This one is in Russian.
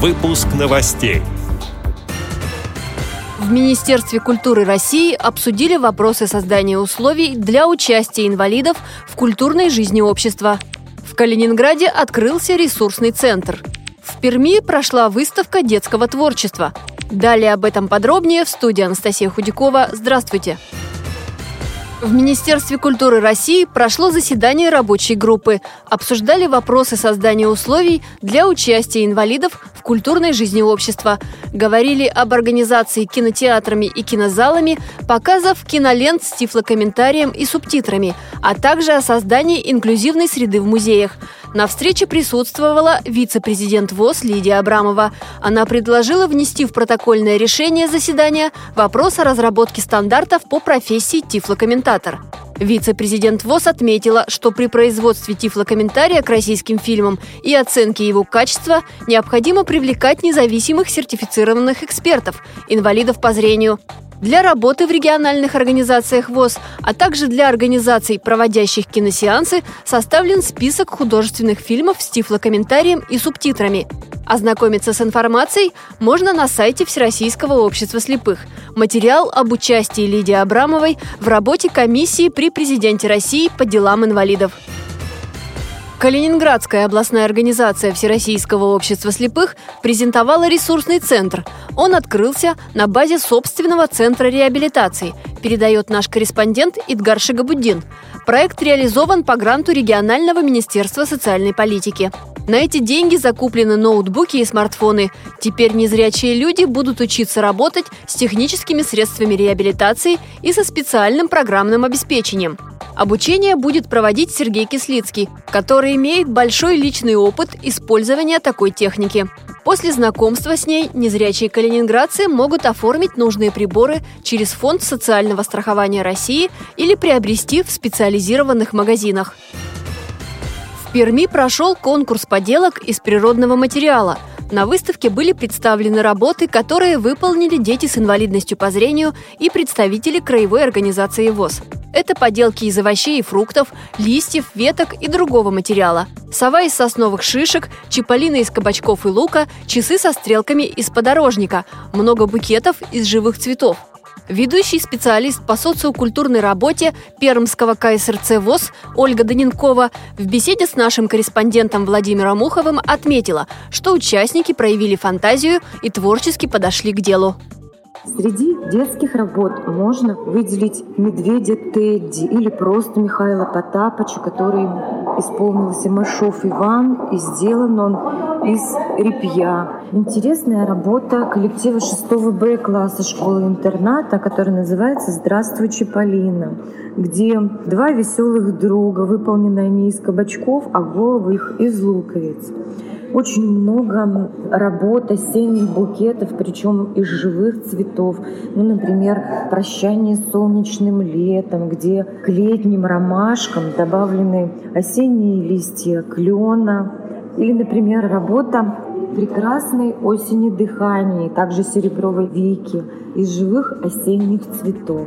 Выпуск новостей. В Министерстве культуры России обсудили вопросы создания условий для участия инвалидов в культурной жизни общества. В Калининграде открылся ресурсный центр. В Перми прошла выставка детского творчества. Далее об этом подробнее в студии Анастасия Худякова. Здравствуйте! Здравствуйте! В Министерстве культуры России прошло заседание рабочей группы. Обсуждали вопросы создания условий для участия инвалидов в культурной жизни общества. Говорили об организации кинотеатрами и кинозалами, показов кинолент с тифлокомментарием и субтитрами, а также о создании инклюзивной среды в музеях – на встрече присутствовала вице-президент ВОЗ Лидия Абрамова. Она предложила внести в протокольное решение заседания вопрос о разработке стандартов по профессии тифлокомментатор. Вице-президент ВОЗ отметила, что при производстве тифлокомментария к российским фильмам и оценке его качества необходимо привлекать независимых сертифицированных экспертов, инвалидов по зрению для работы в региональных организациях ВОЗ, а также для организаций, проводящих киносеансы, составлен список художественных фильмов с тифлокомментарием и субтитрами. Ознакомиться с информацией можно на сайте Всероссийского общества слепых. Материал об участии Лидии Абрамовой в работе комиссии при президенте России по делам инвалидов. Калининградская областная организация Всероссийского общества слепых презентовала ресурсный центр. Он открылся на базе собственного центра реабилитации, передает наш корреспондент Идгар Шигабуддин. Проект реализован по гранту регионального министерства социальной политики. На эти деньги закуплены ноутбуки и смартфоны. Теперь незрячие люди будут учиться работать с техническими средствами реабилитации и со специальным программным обеспечением. Обучение будет проводить Сергей Кислицкий, который имеет большой личный опыт использования такой техники. После знакомства с ней незрячие калининградцы могут оформить нужные приборы через Фонд социального страхования России или приобрести в специализированных магазинах. В Перми прошел конкурс поделок из природного материала. На выставке были представлены работы, которые выполнили дети с инвалидностью по зрению и представители краевой организации ВОЗ. Это поделки из овощей и фруктов, листьев, веток и другого материала. Сова из сосновых шишек, чиполлино из кабачков и лука, часы со стрелками из подорожника, много букетов из живых цветов. Ведущий специалист по социокультурной работе Пермского КСРЦ ВОЗ Ольга Даненкова в беседе с нашим корреспондентом Владимиром Уховым отметила, что участники проявили фантазию и творчески подошли к делу. Среди детских работ можно выделить «Медведя Тедди» или просто Михаила Потапыча, который исполнился Машов Иван, и сделан он из репья. Интересная работа коллектива 6 Б класса школы-интерната, которая называется «Здравствуй, Чиполлино», где два веселых друга, выполнены они из кабачков, а головы их из луковиц. Очень много работ осенних букетов, причем из живых цветов. Ну, например, «Прощание с солнечным летом», где к летним ромашкам добавлены осенние листья клена. Или, например, работа прекрасной осени дыхания, также серебровой веки из живых осенних цветов.